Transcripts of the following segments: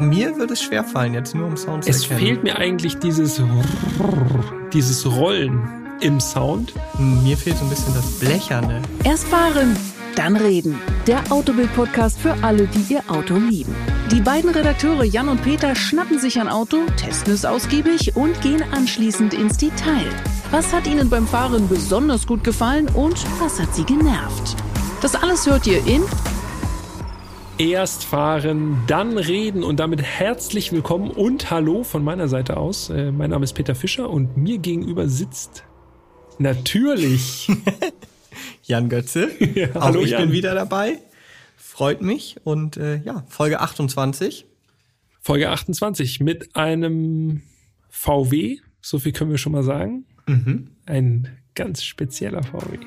Mir würde es schwerfallen, jetzt nur um Sound zu Es erkennen. fehlt mir eigentlich dieses, dieses Rollen im Sound. Mir fehlt so ein bisschen das Blecherne. Erst fahren, dann reden. Der Autobild-Podcast für alle, die ihr Auto lieben. Die beiden Redakteure Jan und Peter schnappen sich ein Auto, testen es ausgiebig und gehen anschließend ins Detail. Was hat ihnen beim Fahren besonders gut gefallen und was hat sie genervt? Das alles hört ihr in Erst fahren, dann reden und damit herzlich willkommen und hallo von meiner Seite aus. Äh, mein Name ist Peter Fischer und mir gegenüber sitzt natürlich Jan Götze. Ja, hallo ich Jan. bin wieder dabei. Freut mich. Und äh, ja, Folge 28. Folge 28 mit einem VW, so viel können wir schon mal sagen. Ein ganz spezieller VW.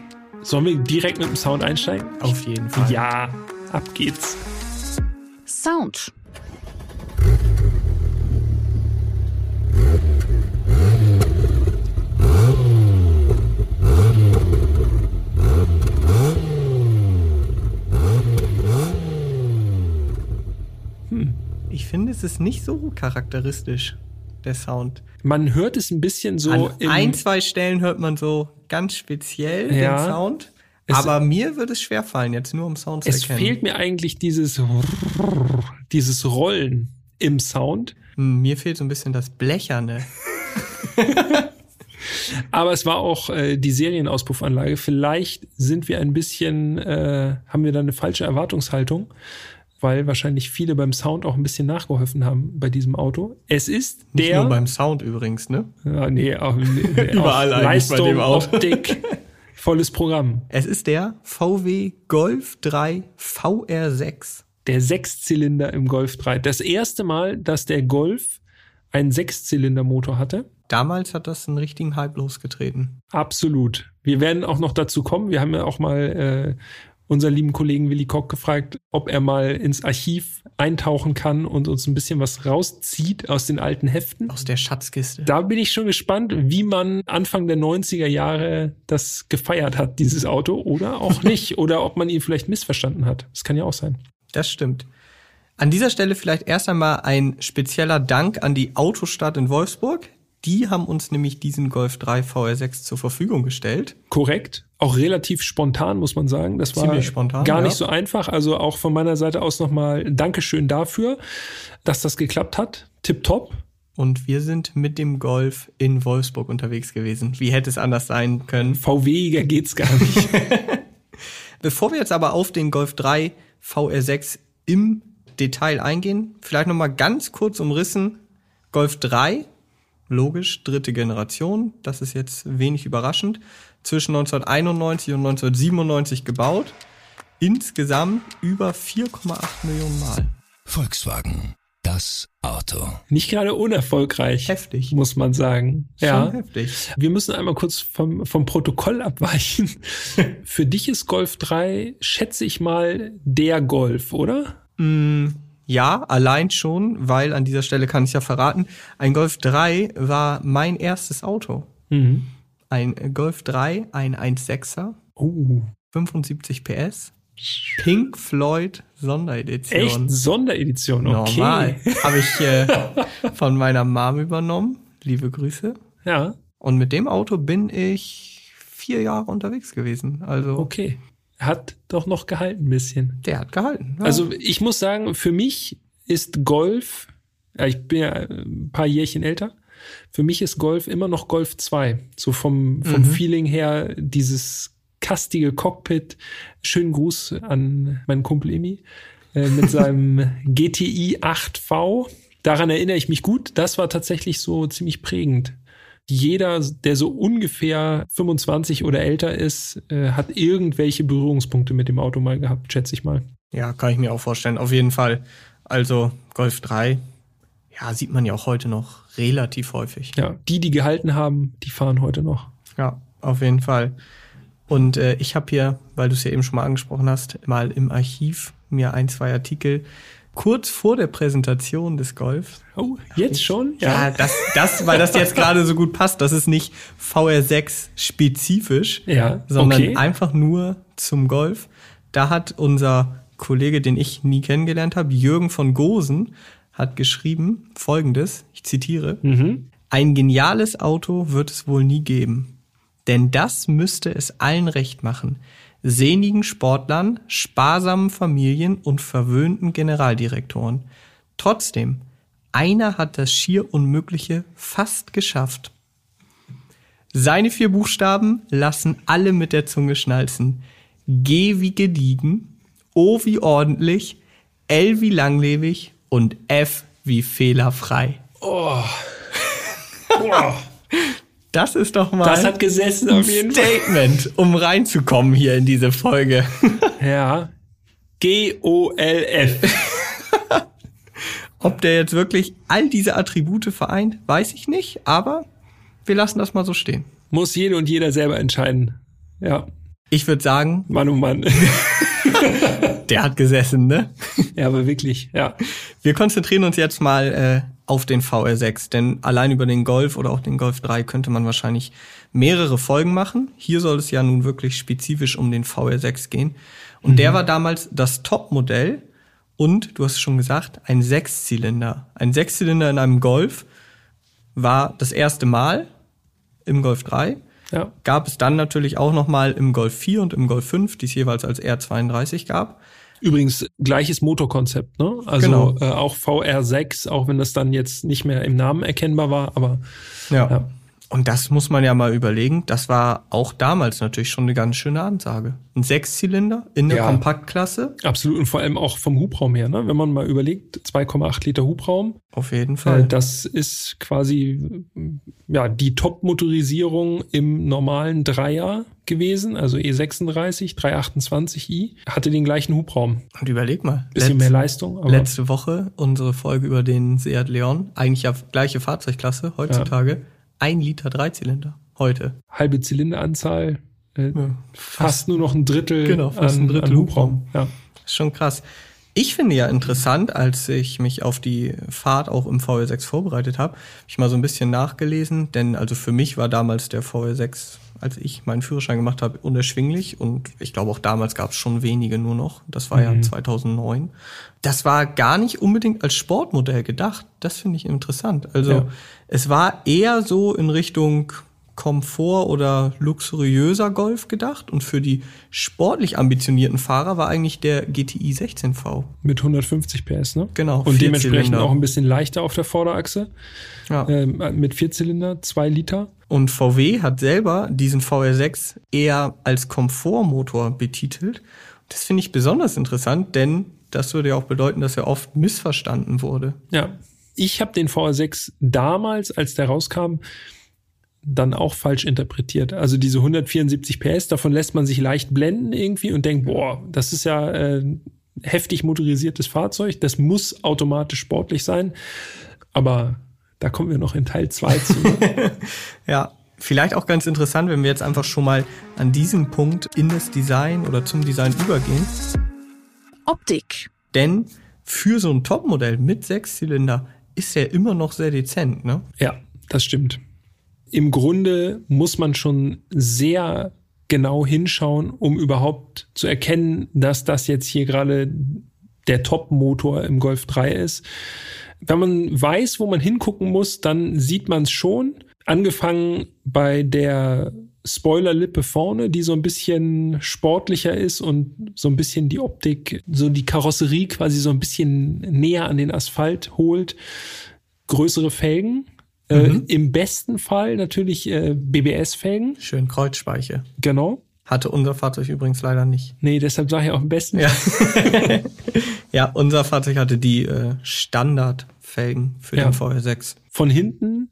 Sollen wir direkt mit dem Sound einsteigen? Auf jeden Fall. Ja, ab geht's. Sound. Ich finde, es ist nicht so charakteristisch, der Sound. Man hört es ein bisschen so An ein, zwei Stellen hört man so ganz speziell Ja. den Sound. Es- Aber mir würde es schwerfallen, jetzt nur um Sound zu es erkennen. fehlt mir eigentlich dieses dieses Rollen im Sound. Hm, Mir fehlt so ein bisschen das Blecherne. Aber es war auch äh, die Serienauspuffanlage. Vielleicht sind wir ein bisschen, äh, haben wir da eine falsche Erwartungshaltung, weil wahrscheinlich viele beim Sound auch ein bisschen nachgeholfen haben bei diesem Auto. Es ist Nicht der, nur beim Sound übrigens, ne? ja, nee, auch, nee, Überall auch eigentlich bei Leistung, dem Auto. Optik, volles Programm. Es ist der VW Golf 3 VR6. Der Sechszylinder im Golf 3. Das erste Mal, dass der Golf einen Sechszylindermotor hatte. Damals hat das einen richtigen Hype losgetreten. Absolut. Wir werden auch noch dazu kommen. Wir haben ja auch mal äh, unseren lieben Kollegen Willi Koch gefragt, ob er mal ins Archiv eintauchen kann und uns ein bisschen was rauszieht aus den alten Heften. Aus der Schatzkiste. Da bin ich schon gespannt, wie man Anfang der 90er Jahre das gefeiert hat, dieses Auto, oder auch nicht. oder ob man ihn vielleicht missverstanden hat. Das kann ja auch sein. Das stimmt. An dieser Stelle vielleicht erst einmal ein spezieller Dank an die Autostadt in Wolfsburg. Die haben uns nämlich diesen Golf 3 VR6 zur Verfügung gestellt. Korrekt. Auch relativ spontan, muss man sagen. Das war Ziemlich spontan, gar ja. nicht so einfach. Also auch von meiner Seite aus nochmal Dankeschön dafür, dass das geklappt hat. Tipptopp. Und wir sind mit dem Golf in Wolfsburg unterwegs gewesen. Wie hätte es anders sein können? VW-iger geht's gar nicht. Bevor wir jetzt aber auf den Golf 3 VR6 im Detail eingehen, vielleicht noch mal ganz kurz umrissen. Golf 3, logisch, dritte Generation, das ist jetzt wenig überraschend, zwischen 1991 und 1997 gebaut. Insgesamt über 4,8 Millionen Mal. Volkswagen, das Auto. nicht gerade unerfolgreich. Heftig. Muss man sagen. Ja. Schon heftig. Wir müssen einmal kurz vom, vom Protokoll abweichen. Für dich ist Golf 3, schätze ich mal, der Golf, oder? Ja, allein schon, weil an dieser Stelle kann ich ja verraten, ein Golf 3 war mein erstes Auto. Ein Golf 3, ein 1.6er, Oh. 75 PS, Pink Floyd Sonderedition. Echt? Sonderedition, okay. Normal. Habe ich äh, von meiner Mom übernommen. Liebe Grüße. Ja, Und mit dem Auto bin ich vier Jahre unterwegs gewesen. Also okay. Hat doch noch gehalten ein bisschen. der hat gehalten. Ja. Also ich muss sagen, für mich ist Golf, ich bin ja ein paar Jährchen älter, für mich ist Golf immer noch Golf 2. So vom, vom Feeling her, dieses kastige Cockpit. Schönen Gruß an meinen Kumpel Emi äh, mit seinem GTI 8V. Daran erinnere ich mich gut. Das war tatsächlich so ziemlich prägend. Jeder, der so ungefähr 25 oder älter ist, äh, hat irgendwelche Berührungspunkte mit dem Auto mal gehabt, schätze ich mal. Ja, kann ich mir auch vorstellen. Auf jeden Fall. Also Golf 3, ja, sieht man ja auch heute noch relativ häufig. Ja, die, die gehalten haben, die fahren heute noch. Ja, auf jeden Fall. Und äh, ich habe hier, weil du es ja eben schon mal angesprochen hast, mal im Archiv mir ein, zwei Artikel kurz vor der Präsentation des Golf. Oh, jetzt schon? Ja, das, das, weil das jetzt gerade so gut passt. Das ist nicht VR6 spezifisch, Ja, sondern okay. einfach nur zum Golf. Da hat unser Kollege, den ich nie kennengelernt habe, Jürgen von Gosen, hat geschrieben folgendes, ich zitiere, Mhm. ein geniales Auto wird es wohl nie geben, denn das müsste es allen recht machen, sehnigen Sportlern, sparsamen Familien und verwöhnten Generaldirektoren. Trotzdem, einer hat das schier Unmögliche fast geschafft. Seine vier Buchstaben lassen alle mit der Zunge schnalzen. G wie gediegen, O wie ordentlich, L wie langlebig und F wie fehlerfrei. Das ist doch mal Das hat gesessen auf jeden Fall. Statement, um reinzukommen hier in diese Folge. Ja. G-O-L-F. Ob der jetzt wirklich all diese Attribute vereint, weiß ich nicht, aber wir lassen das mal so stehen. Muss jede und jeder selber entscheiden. Ja. Ich würde sagen, Mann, oh Mann. der hat gesessen, ne? ja, aber wirklich, ja. Wir konzentrieren uns jetzt mal äh, auf den VR6, denn allein über den Golf oder auch den Golf 3 könnte man wahrscheinlich mehrere Folgen machen. Hier soll es ja nun wirklich spezifisch um den VR6 gehen. Und der war damals das Topmodell und, du hast es schon gesagt, ein Sechszylinder. Ein Sechszylinder in einem Golf war das erste Mal im Golf 3. Ja. Gab es dann natürlich auch noch mal im Golf 4 und im Golf 5, die es jeweils als R32 gab. Übrigens gleiches Motorkonzept, ne? Also Genau. äh, auch VR6, auch wenn das dann jetzt nicht mehr im Namen erkennbar war, aber Ja. Ja. Und das muss man ja mal überlegen. Das war auch damals natürlich schon eine ganz schöne Ansage. Ein Sechszylinder in der Ja. Kompaktklasse. absolut und vor allem auch vom Hubraum her, ne? Wenn man mal überlegt, 2,8 Liter Hubraum, Auf jeden äh, Fall. das ist quasi äh, ja die Top-Motorisierung im normalen Dreier gewesen, also E E36, 328i, hatte den gleichen Hubraum. Und überleg mal. Bisschen letz- mehr Leistung, aber letzte Woche unsere Folge über den Seat Leon. Eigentlich ja gleiche Fahrzeugklasse heutzutage. Ein Liter Dreizylinder. Heute. halbe Zylinderanzahl, äh, Ja. fast nur noch ein Drittel, Genau, fast an, ein Drittel Hubraum. Ja. Ist schon krass. Ich finde ja interessant, als ich mich auf die Fahrt auch im VW6 vorbereitet habe, habe ich mal so ein bisschen nachgelesen, denn also für mich war damals der VW6, als ich meinen Führerschein gemacht habe, unerschwinglich und ich glaube auch damals gab es schon wenige nur noch. Das war ja 2009. Das war gar nicht unbedingt als Sportmodell gedacht. Das finde ich interessant. Also Ja. Es war eher so in Richtung Komfort oder luxuriöser Golf gedacht und für die sportlich ambitionierten Fahrer war eigentlich der GTI 16V. Mit 150 PS, ne? Genau, Und dementsprechend Vierzylinder. auch ein bisschen leichter auf der Vorderachse. Ja. Ähm, mit Vierzylinder, zwei Liter. Und VW hat selber diesen VR6 eher als Komfortmotor betitelt. Das finde ich besonders interessant, denn das würde ja auch bedeuten, dass er oft missverstanden wurde. Ja. Ich habe den VR6 damals, als der rauskam, dann auch falsch interpretiert. Also diese 174 PS, davon lässt man sich leicht blenden irgendwie und denkt, boah, das ist ja äh, ein heftig motorisiertes Fahrzeug, das muss automatisch sportlich sein. Aber da kommen wir noch in Teil 2 zu. Ne? Ja, vielleicht auch ganz interessant, wenn wir jetzt einfach schon mal an diesem Punkt in das Design oder zum Design übergehen. Optik. Denn für so ein Topmodell mit Sechszylinder ist er immer noch sehr dezent, ne? Ja, das stimmt. Im Grunde muss man schon sehr genau hinschauen, um überhaupt zu erkennen, dass das jetzt hier gerade der Top-Motor im Golf 3 ist. Wenn man weiß, wo man hingucken muss, dann sieht man es schon. Angefangen bei der Spoilerlippe vorne, die so ein bisschen sportlicher ist und so ein bisschen die Optik, so die Karosserie quasi so ein bisschen näher an den Asphalt holt. Größere Felgen. Äh, Im besten Fall natürlich äh, BBS-Felgen. Schön Kreuzspeiche. Genau. Hatte unser Fahrzeug übrigens leider nicht. Nee, deshalb sage ich auch am besten. Ja. ja, unser Fahrzeug hatte die äh, Standardfelgen für Ja. den VR6. Von hinten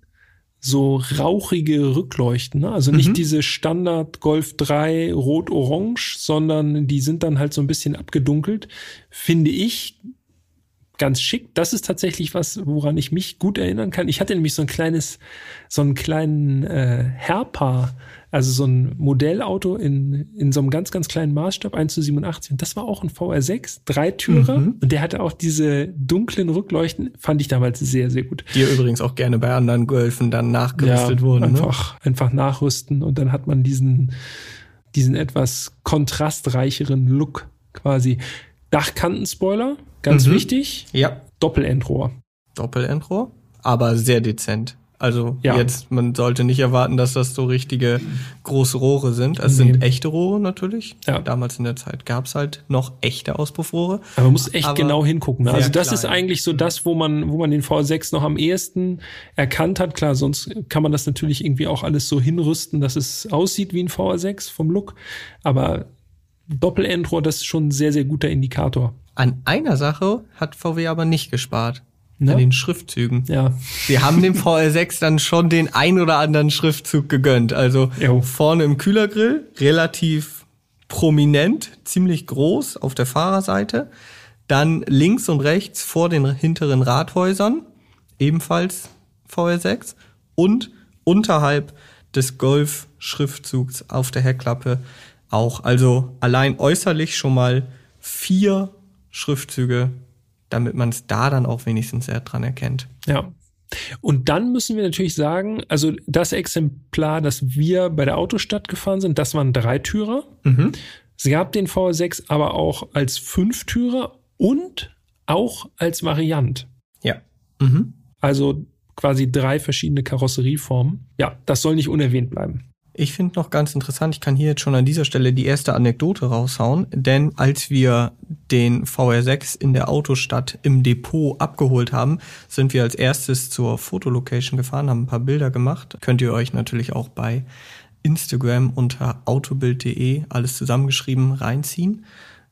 so rauchige Rückleuchten. Ne? Also nicht diese Standard Golf 3 rot-orange, sondern die sind dann halt so ein bisschen abgedunkelt. Finde ich ganz schick. Das ist tatsächlich was, woran ich mich gut erinnern kann. Ich hatte nämlich so ein kleines, so einen kleinen äh, Herpa, also so ein Modellauto in, in so einem ganz, ganz kleinen Maßstab, 1 zu 87. Und das war auch ein VR6, Dreitürer. Und der hatte auch diese dunklen Rückleuchten, fand ich damals sehr, sehr gut. Die übrigens auch gerne bei anderen Golfen dann nachgerüstet wurden. Ne? einfach, einfach nachrüsten und dann hat man diesen, diesen etwas kontrastreicheren Look quasi. Dachkantenspoiler, ganz Mhm. wichtig. Ja, Doppelendrohr. Doppelendrohr, aber sehr dezent. Also Ja. jetzt, man sollte nicht erwarten, dass das so richtige große Rohre sind. Es Nee. sind echte Rohre natürlich. Ja. Damals in der Zeit gab's halt noch echte Auspuffrohre. Aber man muss echt genau hingucken. Ne? Also das klein. ist eigentlich so das, wo man, wo man den V6 noch am ehesten erkannt hat. Klar, sonst kann man das natürlich irgendwie auch alles so hinrüsten, dass es aussieht wie ein V6 vom Look. Aber Doppelendrohr, das ist schon ein sehr, sehr guter Indikator. An einer Sache hat VW aber nicht gespart. Na? An den Schriftzügen. Ja, Sie haben dem VR6 dann schon den ein oder anderen Schriftzug gegönnt. Also Jo. vorne im Kühlergrill, relativ prominent, ziemlich groß auf der Fahrerseite. Dann links und rechts vor den hinteren Rathäusern, ebenfalls VR6. Und unterhalb des Golf-Schriftzugs auf der Heckklappe auch. Also allein äußerlich schon mal vier Schriftzüge, damit man es da dann auch wenigstens sehr dran erkennt. ja. Und dann müssen wir natürlich sagen, also das Exemplar, das wir bei der Autostadt gefahren sind, das waren Dreitürer. Es gab den V6 aber auch als Fünftürer und auch als Variant. Ja. Mhm. Also quasi drei verschiedene Karosserieformen. Ja, das soll nicht unerwähnt bleiben. Ich finde noch ganz interessant, ich kann hier jetzt schon an dieser Stelle die erste Anekdote raushauen, denn als wir den VR6 in der Autostadt im Depot abgeholt haben, sind wir als erstes zur Fotolocation gefahren, haben ein paar Bilder gemacht. Könnt ihr euch natürlich auch bei Instagram unter autobild.de alles zusammengeschrieben reinziehen.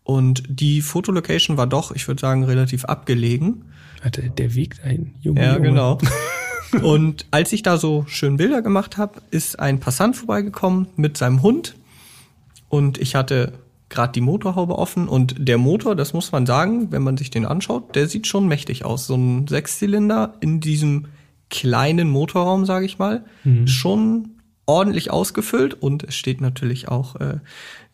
Und die Fotolocation war doch, ich würde sagen, relativ abgelegen. Warte, der Weg dahin, Junge. Ja, Junge. genau. Und als ich da so schön Bilder gemacht habe, ist ein Passant vorbeigekommen mit seinem Hund. Und ich hatte gerade die Motorhaube offen. Und der Motor, das muss man sagen, wenn man sich den anschaut, der sieht schon mächtig aus. So ein Sechszylinder in diesem kleinen Motorraum, sage ich mal, schon ordentlich ausgefüllt. Und es steht natürlich auch, äh,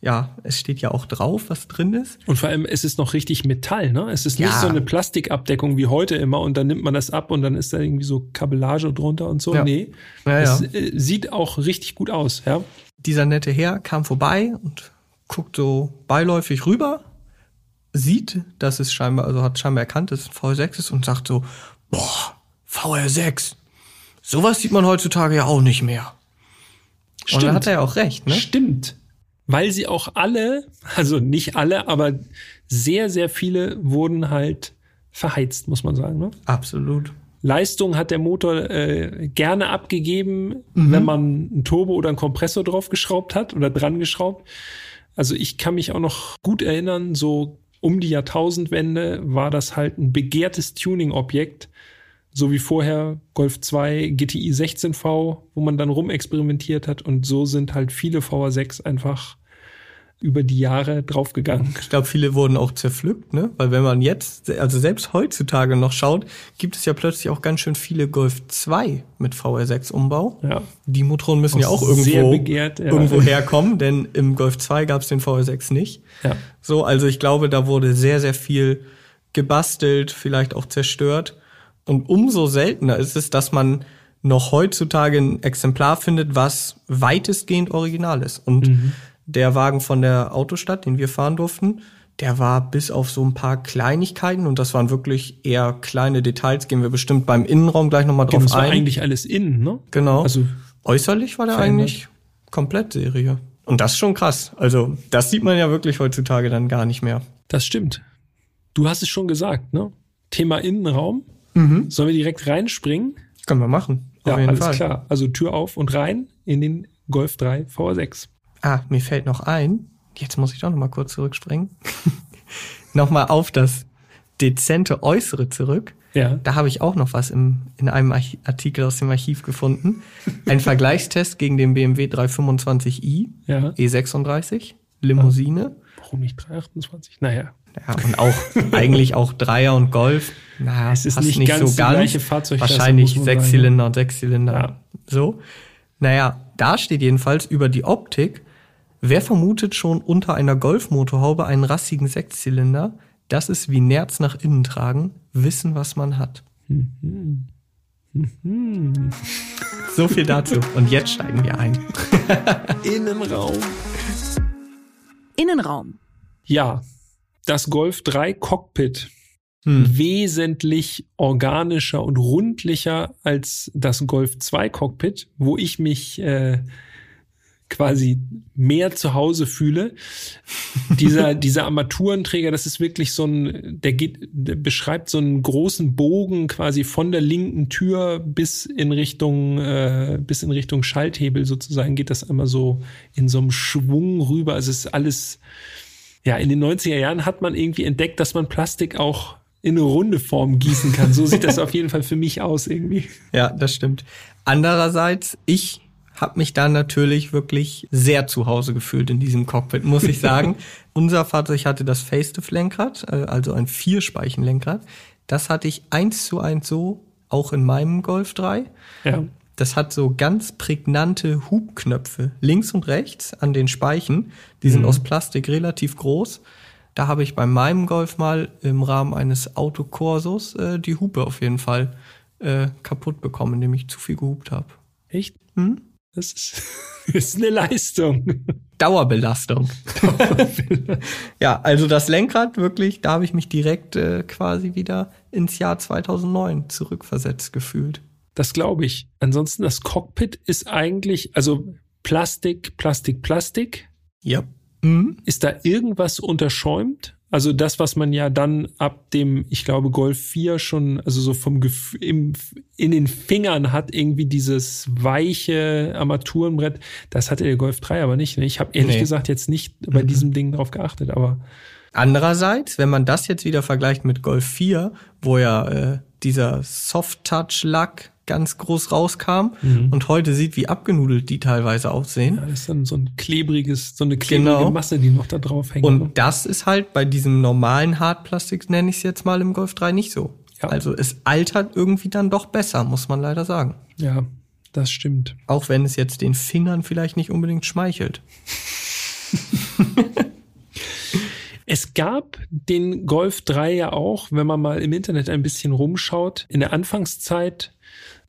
ja, es steht ja auch drauf, was drin ist. Und vor allem, es ist noch richtig Metall, ne? Es ist nicht Ja. so eine Plastikabdeckung wie heute immer und dann nimmt man das ab und dann ist da irgendwie so Kabellage drunter und so. Ja. Nee. Ja, es äh, sieht auch richtig gut aus, ja. dieser nette Herr kam vorbei und guckt so beiläufig rüber, sieht, dass es scheinbar, also hat scheinbar erkannt, dass es ein VR6 ist und sagt so, boah, VR6, sowas sieht man heutzutage ja auch nicht mehr. Und dann hat er ja auch recht, ne? Stimmt. Weil sie auch alle, also nicht alle, aber sehr, sehr viele wurden halt verheizt, muss man sagen. Ne? Absolut. Leistung hat der Motor äh, gerne abgegeben, wenn man ein Turbo oder einen Kompressor draufgeschraubt hat oder dran geschraubt. Also ich kann mich auch noch gut erinnern, so um die Jahrtausendwende war das halt ein begehrtes Tuning-Objekt, so wie vorher Golf 2 GTI 16V, wo man dann rumexperimentiert hat und so sind halt viele VR6 einfach über die Jahre draufgegangen. Ich glaube, viele wurden auch zerpflückt, ne? Weil wenn man jetzt, also selbst heutzutage noch schaut, gibt es ja plötzlich auch ganz schön viele Golf 2 mit VR6 Umbau. Ja. Die Motoren müssen Auch ja auch irgendwo, begehrt, ja. irgendwo herkommen, denn im Golf 2 gab es den VR6 nicht. Ja. So, also ich glaube, da wurde sehr, sehr viel gebastelt, vielleicht auch zerstört. Und umso seltener ist es, dass man noch heutzutage ein Exemplar findet, was weitestgehend original ist. Und der Wagen von der Autostadt, den wir fahren durften, der war bis auf so ein paar Kleinigkeiten und das waren wirklich eher kleine Details, gehen wir bestimmt beim Innenraum gleich nochmal drauf Das war eigentlich alles innen, ne? Genau. Also Äußerlich war der verändert. eigentlich komplett Serie. Und das ist schon krass. Also, das sieht man ja wirklich heutzutage dann gar nicht mehr. Das stimmt. Du hast es schon gesagt, ne? Thema Innenraum. Mhm. Sollen wir direkt reinspringen? Können wir machen. Ja, alles Fall. klar. Also Tür auf und rein in den Golf 3 VR6. Ah, mir fällt noch ein, jetzt muss ich doch noch mal kurz zurückspringen. noch mal auf das dezente Äußere zurück. Ja. Da habe ich auch noch was im, in einem Artikel aus dem Archiv gefunden. Ein Vergleichstest gegen den BMW 325i Ja. E36 Limousine. Warum nicht 328? Naja. Ja, und auch eigentlich auch Dreier und Golf. Naja, Es ist passt nicht ganz die gleiche Fahrzeugklasse, Wahrscheinlich Sechszylinder und Sechszylinder. Ja. So. Naja, da steht jedenfalls über die Optik. Wer vermutet schon unter einer Golfmotorhaube einen rassigen Sechszylinder? Das ist wie Nerz nach innen tragen. Wissen, was man hat. So viel dazu. Und jetzt steigen wir ein. Innenraum. Innenraum. Ja. Das Golf 3 Cockpit. wesentlich organischer und rundlicher als das Golf 2 Cockpit, wo ich mich äh, quasi mehr zu Hause fühle. dieser, dieser Armaturenträger, das ist wirklich so ein, der geht, der beschreibt so einen großen Bogen quasi von der linken Tür bis in Richtung, äh, bis in Richtung Schalthebel sozusagen geht das einmal so in so einem Schwung rüber. Also es ist alles, ja, in den 90er Jahren hat man irgendwie entdeckt, dass man Plastik auch in eine runde Form gießen kann. So sieht das auf jeden Fall für mich aus irgendwie. Ja, das stimmt. Andererseits, ich habe mich da natürlich wirklich sehr zu Hause gefühlt in diesem Cockpit, muss ich sagen. Unser Fahrzeug hatte das Face-Lenkrad, äh, also ein Vierspeichenlenkrad. Das hatte ich eins zu eins so auch in meinem Golf 3. Ja. Das hat so ganz prägnante Hubknöpfe links und rechts an den Speichen. Die sind aus Plastik relativ groß. Da habe ich bei meinem Golf mal im Rahmen eines Autokorsos äh, die Hupe auf jeden Fall äh, kaputt bekommen, indem ich zu viel gehupt habe. Echt? Hm? Das ist, ist eine Leistung. Dauerbelastung. ja, also das Lenkrad wirklich, da habe ich mich direkt äh, quasi wieder ins Jahr 2009 zurückversetzt gefühlt. Das glaube ich. Ansonsten das Cockpit ist eigentlich, also Plastik, Plastik, Plastik. Ja. Mhm. Ist da irgendwas unterschäumt? Also das, was man ja dann ab dem, ich glaube, Golf 4 schon, also so vom Gefühl, im, in den Fingern hat irgendwie dieses weiche Armaturenbrett, das hatte der Golf 3 aber nicht. Ne? Ich habe ehrlich Nee. gesagt jetzt nicht bei diesem Ding drauf geachtet, aber Andererseits, wenn man das jetzt wieder vergleicht mit Golf 4, wo ja äh, dieser Soft-Touch-Lack ganz groß rauskam und heute sieht, wie abgenudelt die teilweise aussehen. ja, das ist dann so ein klebriges, so eine klebrige Genau. Masse, die noch da drauf hängt. Und das ist halt bei diesem normalen Hartplastik, nenne ich es jetzt mal im Golf 3, nicht so. Ja. Also es altert irgendwie dann doch besser, muss man leider sagen. ja, das stimmt. Auch wenn es jetzt den Fingern vielleicht nicht unbedingt schmeichelt. Es gab den Golf 3 ja auch, wenn man mal im Internet ein bisschen rumschaut, in der Anfangszeit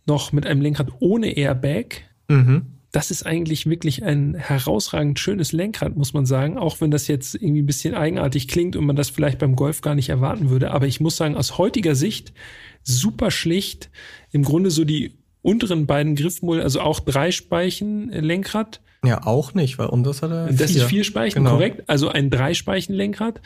noch mit einem Lenkrad ohne Airbag. Mhm. Das ist eigentlich wirklich ein herausragend schönes Lenkrad, muss man sagen, auch wenn das jetzt irgendwie ein bisschen eigenartig klingt und man das vielleicht beim Golf gar nicht erwarten würde. Aber ich muss sagen, aus heutiger Sicht super schlicht. Im Grunde so die unteren beiden Griffmulden, also auch drei Speichen äh, Lenkrad. Ja, auch nicht, weil unseres hat er Das vier. ist vier Speichen, Genau. korrekt. Also ein Dreispeichenlenkrad.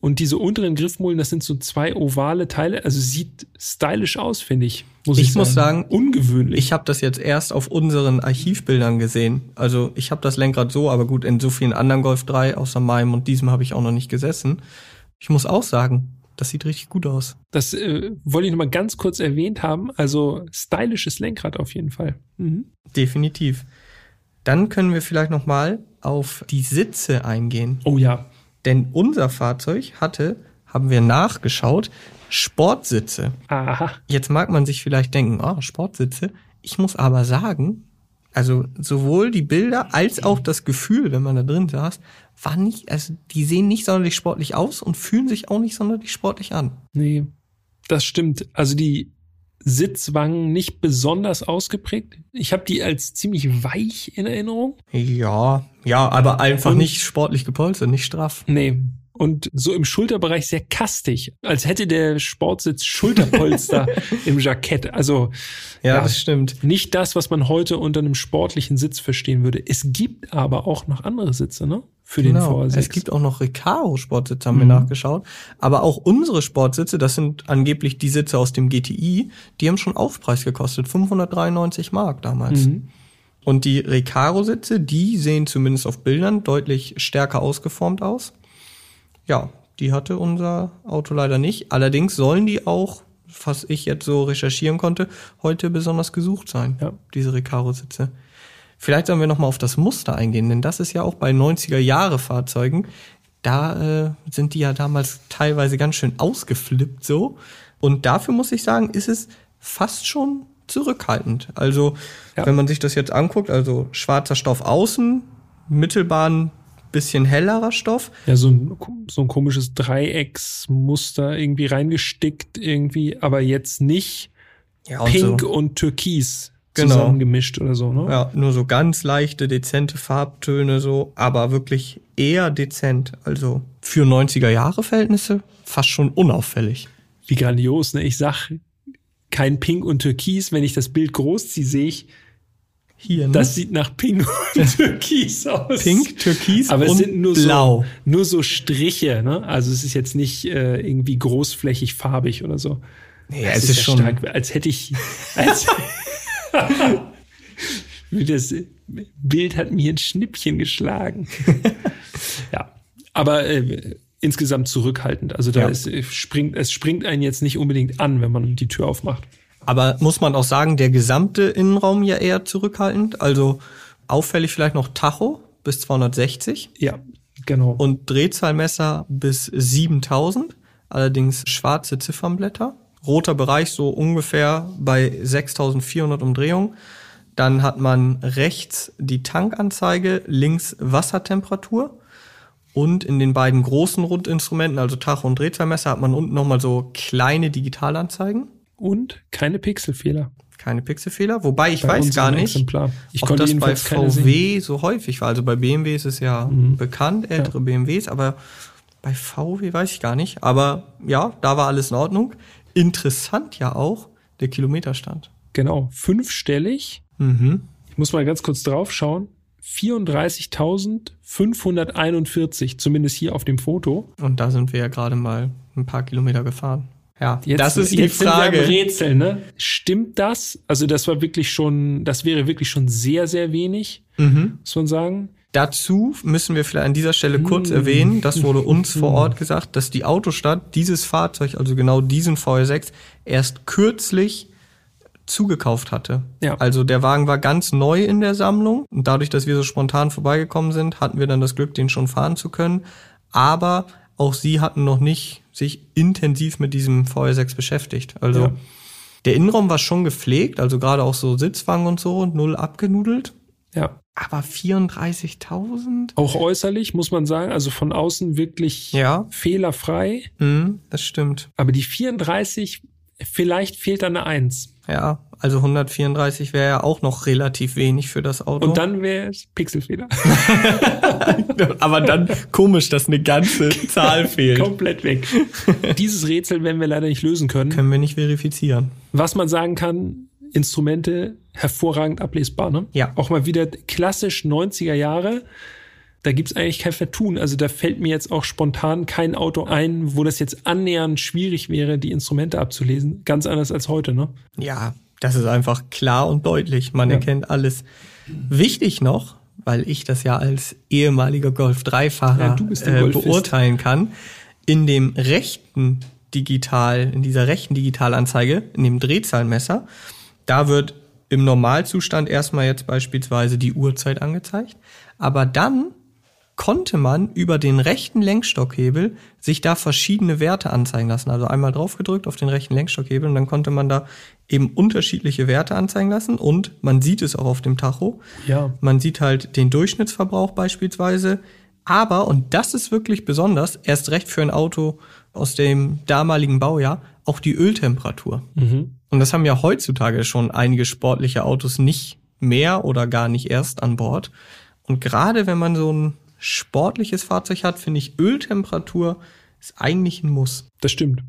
Und diese unteren Griffmulden, das sind so zwei ovale Teile. Also sieht stylisch aus, finde ich. Muss ich, Ich muss sagen, ungewöhnlich. Ich habe das jetzt erst auf unseren Archivbildern gesehen. Also ich habe das Lenkrad so, aber gut, in so vielen anderen Golf 3, außer meinem und diesem habe ich auch noch nicht gesessen. Ich muss auch sagen, das sieht richtig gut aus. das äh, wollte ich noch mal ganz kurz erwähnt haben. Also stylisches Lenkrad auf jeden Fall. Mhm. Definitiv. Dann können wir vielleicht noch mal auf die Sitze eingehen. Oh ja. Denn unser Fahrzeug hatte, haben wir nachgeschaut, Sportsitze. Aha. Jetzt mag man sich vielleicht denken, oh, Sportsitze. Ich muss aber sagen, also sowohl die Bilder als auch das Gefühl, wenn man da drin saß, war nicht, also die sehen nicht sonderlich sportlich aus und fühlen sich auch nicht sonderlich sportlich an. Nee, das stimmt. Also die Sitzwangen nicht besonders ausgeprägt. Ich habe die als ziemlich weich in Erinnerung. Ja, ja, aber einfach Und- nicht sportlich gepolstert, nicht straff. Nee. Und so im Schulterbereich sehr kastig, als hätte der Sportsitz Schulterpolster im Jackett. Also Ja, Ja. das stimmt. nicht das, was man heute unter einem sportlichen Sitz verstehen würde. Es gibt aber auch noch andere Sitze, ne? Für den Genau. V6. Es gibt auch noch Recaro-Sportsitze, haben wir Mhm. nachgeschaut. Aber auch unsere Sportsitze, das sind angeblich die Sitze aus dem GTI, die haben schon Aufpreis gekostet. 593 Mark damals. Mhm. Und die Recaro-Sitze, die sehen zumindest auf Bildern deutlich stärker ausgeformt aus. Ja, die hatte unser Auto leider nicht. Allerdings sollen die auch, was ich jetzt so recherchieren konnte, heute besonders gesucht sein, Ja. diese Recaro-Sitze. Vielleicht sollen wir noch mal auf das Muster eingehen, denn das ist ja auch bei 90er-Jahre-Fahrzeugen, da äh, sind die ja damals teilweise ganz schön ausgeflippt so. Und dafür muss ich sagen, ist es fast schon zurückhaltend. Also, Ja. wenn man sich das jetzt anguckt, also schwarzer Stoff außen, Mittelbahn, bisschen hellerer Stoff. Ja, so ein, so ein komisches Dreiecksmuster irgendwie reingestickt irgendwie, aber jetzt nicht Ja, pink so. und türkis Genau. zusammengemischt oder so, ne? Ja, nur so ganz leichte, dezente Farbtöne so, aber wirklich eher dezent. Also für 90er Jahre Verhältnisse fast schon unauffällig. Wie grandios, ne? Ich sag kein Pink und Türkis. Wenn ich das Bild groß ziehe, sehe ich, Hier, ne? das sieht nach Pink und Türkis aus. Pink, Türkis Aber es sind nur Blau. so, nur so Striche, ne? Also es ist jetzt nicht äh, irgendwie großflächig farbig oder so. Nee, Das es ist ja schon. stark, als hätte ich, als, das Bild hat mir ein Schnippchen geschlagen. ja, aber äh, insgesamt zurückhaltend. Also da Ja. ist, äh, springt, es springt einen jetzt nicht unbedingt an, wenn man die Tür aufmacht. Aber muss man auch sagen, der gesamte Innenraum ja eher zurückhaltend. Also auffällig vielleicht noch Tacho bis 260 Ja, genau. und Drehzahlmesser bis 7000. Allerdings schwarze Ziffernblätter. Roter Bereich so ungefähr bei 6400 Umdrehungen. Dann hat man rechts die Tankanzeige, links Wassertemperatur. Und in den beiden großen Rundinstrumenten, also Tacho und Drehzahlmesser, hat man unten nochmal so kleine Digitalanzeigen. Und keine Pixelfehler. Keine Pixelfehler. Wobei ich Bei weiß gar nicht, Exemplar. Ich ob konnte das bei. VW so häufig war. Also bei BMW ist es ja Mhm. bekannt, ältere BMWs, aber bei VW weiß ich gar nicht. Aber ja, da war alles in Ordnung. Interessant ja auch der Kilometerstand. Genau, fünfstellig. Mhm. Ich muss mal ganz kurz drauf schauen. 34.541, zumindest hier auf dem Foto. Und da sind wir ja gerade mal ein paar Kilometer gefahren. Ja, Jetzt, das ist die jetzt Sind wir Frage. am Rätsel, ne? Stimmt das? Also das war wirklich schon, das wäre wirklich schon sehr, sehr wenig, Mhm. muss man sagen. Dazu müssen wir vielleicht an dieser Stelle kurz erwähnen, das wurde uns vor Ort gesagt, dass die Autostadt dieses Fahrzeug, also genau diesen VR6, erst kürzlich zugekauft hatte. Ja. Also der Wagen war ganz neu in der Sammlung und dadurch, dass wir so spontan vorbeigekommen sind, hatten wir dann das Glück, den schon fahren zu können. Aber auch sie hatten noch nicht sich intensiv mit diesem VR6 beschäftigt. Also Ja. der Innenraum war schon gepflegt, also gerade auch so Sitzwagen und so, null abgenudelt. Ja. Aber 34.000? Auch äußerlich muss man sagen, also von außen wirklich Ja. fehlerfrei. Mhm, das stimmt. Aber die 34, vielleicht fehlt da eine Eins. Ja, also 134 wäre ja auch noch relativ wenig für das Auto. Und dann wäre es Pixelfehler. aber dann komisch, dass eine ganze Zahl fehlt. Komplett weg. Dieses Rätsel werden wir leider nicht lösen können. Können wir nicht verifizieren. Was man sagen kann, Instrumente hervorragend ablesbar. Ne? Ja. Auch mal wieder klassisch 90er Jahre. Da gibt's eigentlich kein Vertun. Also da fällt mir jetzt auch spontan kein Auto ein, wo das jetzt annähernd schwierig wäre, die Instrumente abzulesen. Ganz anders als heute. Ne? Ja, das ist einfach klar und deutlich. Man Ja. erkennt alles. Wichtig noch, weil ich das ja als ehemaliger Golf 3-Fahrer Ja, du bist der äh, beurteilen kann, in dem rechten Digital, in dieser rechten Digitalanzeige, in dem Drehzahlmesser, da wird im Normalzustand erstmal jetzt beispielsweise die Uhrzeit angezeigt, aber dann konnte man über den rechten Lenkstockhebel sich da verschiedene Werte anzeigen lassen. Also einmal draufgedrückt auf den rechten Lenkstockhebel und dann konnte man da eben unterschiedliche Werte anzeigen lassen und man sieht es auch auf dem Tacho. Ja. Man sieht halt den Durchschnittsverbrauch beispielsweise. Aber, und das ist wirklich besonders, erst recht für ein Auto aus dem damaligen Baujahr, auch die Öltemperatur. Und das haben ja heutzutage schon einige sportliche Autos nicht mehr oder gar nicht erst an Bord. Und gerade wenn man so ein sportliches Fahrzeug hat, finde ich Öltemperatur ist eigentlich ein Muss. Das stimmt.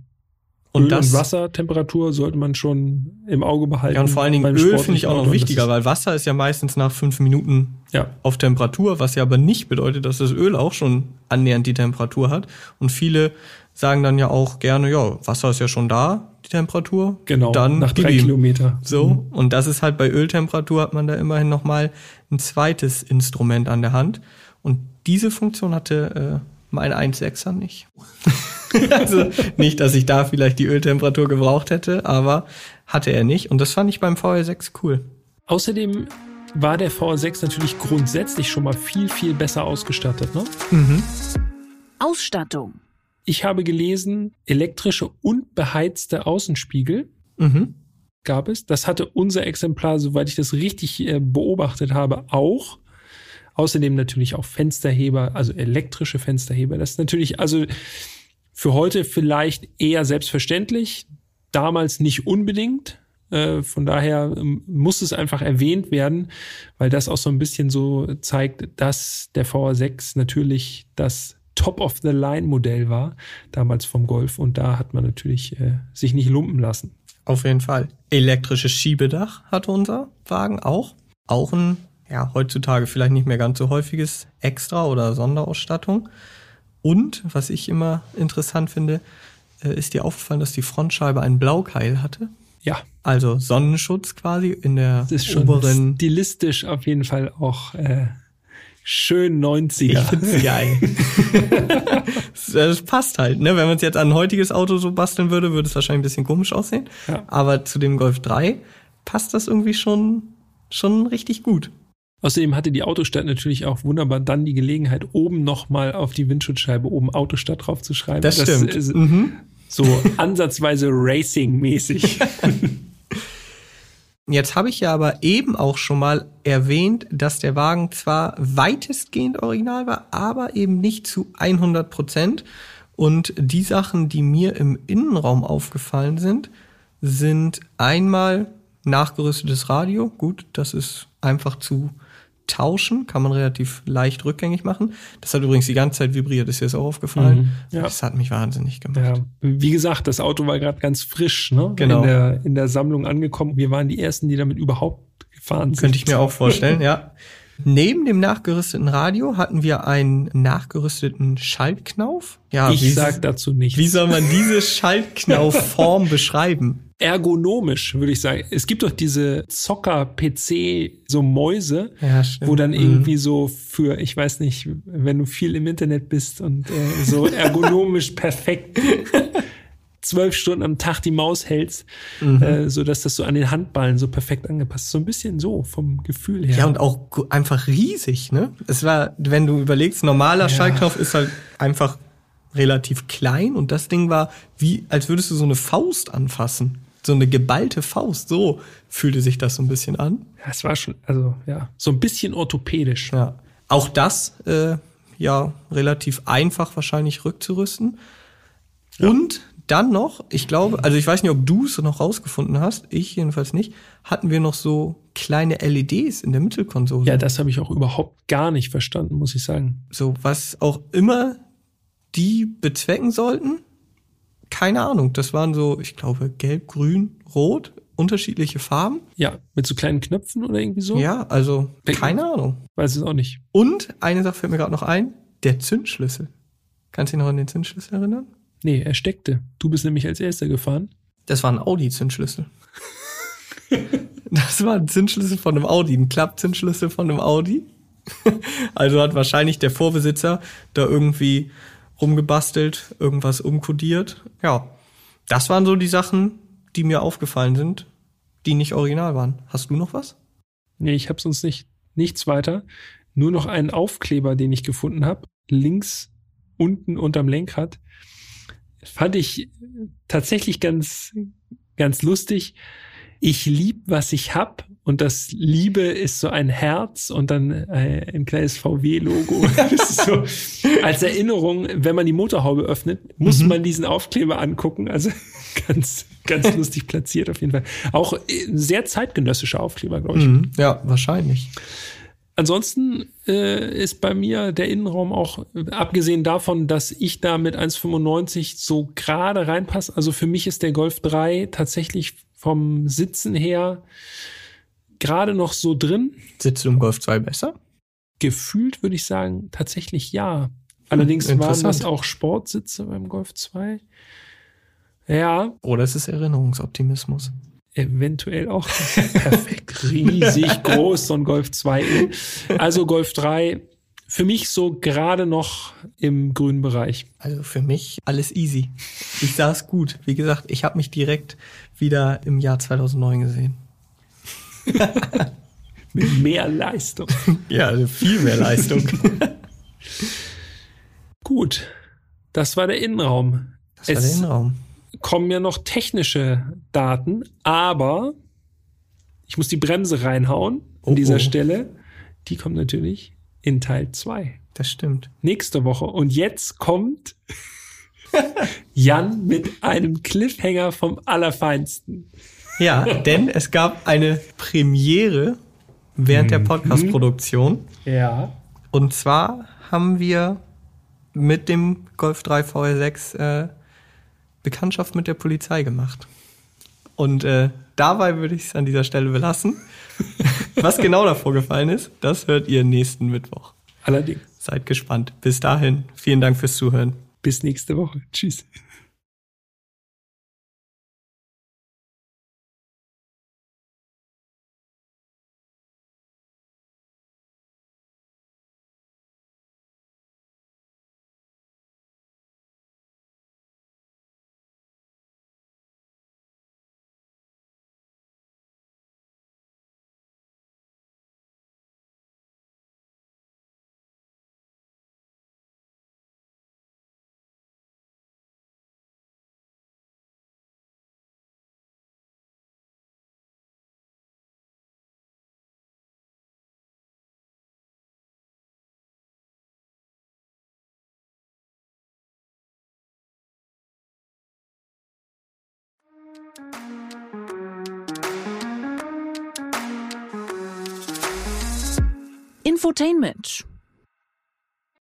Und Öl- das und Wassertemperatur sollte man schon im Auge behalten. ja, und vor allen Dingen Öl finde ich auch noch wichtiger, weil Wasser ist ja meistens nach fünf Minuten Ja. auf Temperatur, was ja aber nicht bedeutet, dass das Öl auch schon annähernd die Temperatur hat. Und viele sagen dann ja auch gerne, ja, Wasser ist ja schon da, die Temperatur. Genau, dann nach drei. Kilometer. So, und das ist halt bei Öltemperatur hat man da immerhin nochmal ein zweites Instrument an der Hand. Und diese Funktion hatte äh, mein 1.6er nicht. also nicht, dass ich da vielleicht die Öltemperatur gebraucht hätte, aber hatte er nicht. Und das fand ich beim VR6 cool. Außerdem war der VR6 natürlich grundsätzlich schon mal viel, viel besser ausgestattet. Ne? Ausstattung. Ich habe gelesen, elektrische und beheizte Außenspiegel Mhm. gab es. Das hatte unser Exemplar, soweit ich das richtig äh, beobachtet habe, auch. Außerdem natürlich auch Fensterheber, also elektrische Fensterheber. Das ist natürlich, also für heute vielleicht eher selbstverständlich, damals nicht unbedingt. Äh, von daher ähm, muss es einfach erwähnt werden, weil das auch so ein bisschen so zeigt, dass der VR6 natürlich das Top-of-the-Line-Modell war, damals vom Golf. Und da hat man natürlich äh, sich nicht lumpen lassen. Auf jeden Fall. Elektrisches Schiebedach hatte unser Wagen auch. Auch ein, ja, heutzutage vielleicht nicht mehr ganz so häufiges Extra- oder Sonderausstattung. Und, was ich immer interessant finde, äh, ist dir aufgefallen, dass die Frontscheibe einen Blaukeil hatte? Ja, Also Sonnenschutz quasi in der das ist schon oberen. stilistisch auf jeden Fall auch äh, schön 90er. Ich find's geil. das passt halt, ne? Wenn man es jetzt an ein heutiges Auto so basteln würde, würde es wahrscheinlich ein bisschen komisch aussehen. Ja. Aber zu dem Golf 3 passt das irgendwie schon, schon richtig gut. Außerdem hatte die Autostadt natürlich auch wunderbar dann die Gelegenheit, oben nochmal auf die Windschutzscheibe oben Autostadt draufzuschreiben. Das stimmt. ist Mhm. so ansatzweise Racing-mäßig. Jetzt habe ich ja aber eben auch schon mal erwähnt, dass der Wagen zwar weitestgehend original war, aber eben nicht zu 100 Prozent. Und die Sachen, die mir im Innenraum aufgefallen sind, sind einmal nachgerüstetes Radio. Gut, das ist einfach zu tauschen, kann man relativ leicht rückgängig machen. Das hat übrigens die ganze Zeit vibriert, ist dir das auch aufgefallen? Mhm, ja. Das hat mich wahnsinnig gemacht. Ja, wie gesagt, das Auto war gerade ganz frisch, ne? Genau. In der, in der Sammlung angekommen. Wir waren die ersten, die damit überhaupt gefahren sind. Könnte ich mir auch vorstellen, ja. Neben dem nachgerüsteten Radio hatten wir einen nachgerüsteten Schaltknauf. Ja, Ich wie, sag dazu nichts. wie soll man diese Schaltknaufform beschreiben? Ergonomisch, würde ich sagen. Es gibt doch diese Zocker-PC, so Mäuse, Ja, wo dann Mhm. irgendwie so für, ich weiß nicht, wenn du viel im Internet bist und äh, so ergonomisch perfekt zwölf Stunden am Tag die Maus hältst, Mhm. äh, so dass das so an den Handballen so perfekt angepasst ist. So ein bisschen so vom Gefühl her. Ja, und auch einfach riesig, ne? Es war, wenn du überlegst, normaler Schaltknopf ist halt einfach relativ klein und das Ding war wie, als würdest du so eine Faust anfassen. So eine geballte Faust. So fühlte sich das so ein bisschen an. Ja, es war schon, also ja, so ein bisschen orthopädisch. Ja. Auch das, äh, ja, relativ einfach wahrscheinlich rückzurüsten. Und dann noch, ich glaube, also ich weiß nicht, ob du es noch rausgefunden hast, ich jedenfalls nicht, hatten wir noch so kleine LEDs in der Mittelkonsole. Ja, das habe ich auch überhaupt gar nicht verstanden, muss ich sagen. So, was auch immer die bezwecken sollten, keine Ahnung. Das waren so, ich glaube, gelb, grün, rot, unterschiedliche Farben. Ja, mit so kleinen Knöpfen oder irgendwie so? Ja, also Denk- keine Ahnung. Weiß es auch nicht. Und eine Sache fällt mir gerade noch ein, der Zündschlüssel. Kannst du dich noch an den Zündschlüssel erinnern? Nee, er steckte. Du bist nämlich als erster gefahren. Das war ein Audi-Zündschlüssel. das war ein Zündschlüssel von einem Audi, ein Klappzündschlüssel von einem Audi. also hat wahrscheinlich der Vorbesitzer da irgendwie rumgebastelt, irgendwas umkodiert. Ja, das waren so die Sachen, die mir aufgefallen sind, die nicht original waren. Hast du noch was? Nee, ich habe sonst nicht nichts weiter. Nur noch einen Aufkleber, den ich gefunden habe. Links unten unterm Lenkrad. Fand ich tatsächlich ganz, ganz lustig. Ich lieb, was ich hab. Und das Liebe ist so ein Herz und dann äh, ein kleines VW-Logo. So als Erinnerung, wenn man die Motorhaube öffnet, muss man diesen Aufkleber angucken. Also ganz, ganz lustig platziert auf jeden Fall. Auch äh, sehr zeitgenössischer Aufkleber, glaube ich. Mhm. Ja, wahrscheinlich. Ansonsten äh, ist bei mir der Innenraum auch, abgesehen davon, dass ich da mit 1,95 so gerade reinpasse, also für mich ist der Golf 3 tatsächlich vom Sitzen her gerade noch so drin. Sitzt du im Golf 2 besser? Gefühlt würde ich sagen, tatsächlich ja. Allerdings Hm, waren das auch Sportsitze beim Golf 2. Ja, Oder ist es Erinnerungsoptimismus? Eventuell auch. Perfekt. Riesig groß, so ein Golf 2. Also Golf 3, für mich so gerade noch im grünen Bereich. Also für mich alles easy. Ich saß gut. Wie gesagt, ich habe mich direkt wieder im Jahr 2009 gesehen. Mit mehr Leistung. Ja, also viel mehr Leistung. Gut. Das war der Innenraum. Das war der Innenraum. kommen ja noch technische Daten, aber ich muss die Bremse reinhauen an Oh, dieser oh. Stelle. Die kommt natürlich in Teil 2. Das stimmt. nächste Woche. Und jetzt kommt Jan mit einem Cliffhanger vom Allerfeinsten. Ja, denn es gab eine Premiere während der Podcast-Produktion. Ja. Und zwar haben wir mit dem Golf 3 VR6 äh, Bekanntschaft mit der Polizei gemacht. Und äh, dabei würde ich es an dieser Stelle belassen. Was genau da vorgefallen ist, das hört ihr nächsten Mittwoch. Allerdings. Seid gespannt. Bis dahin, vielen Dank fürs Zuhören. Bis nächste Woche. Tschüss. Infotainment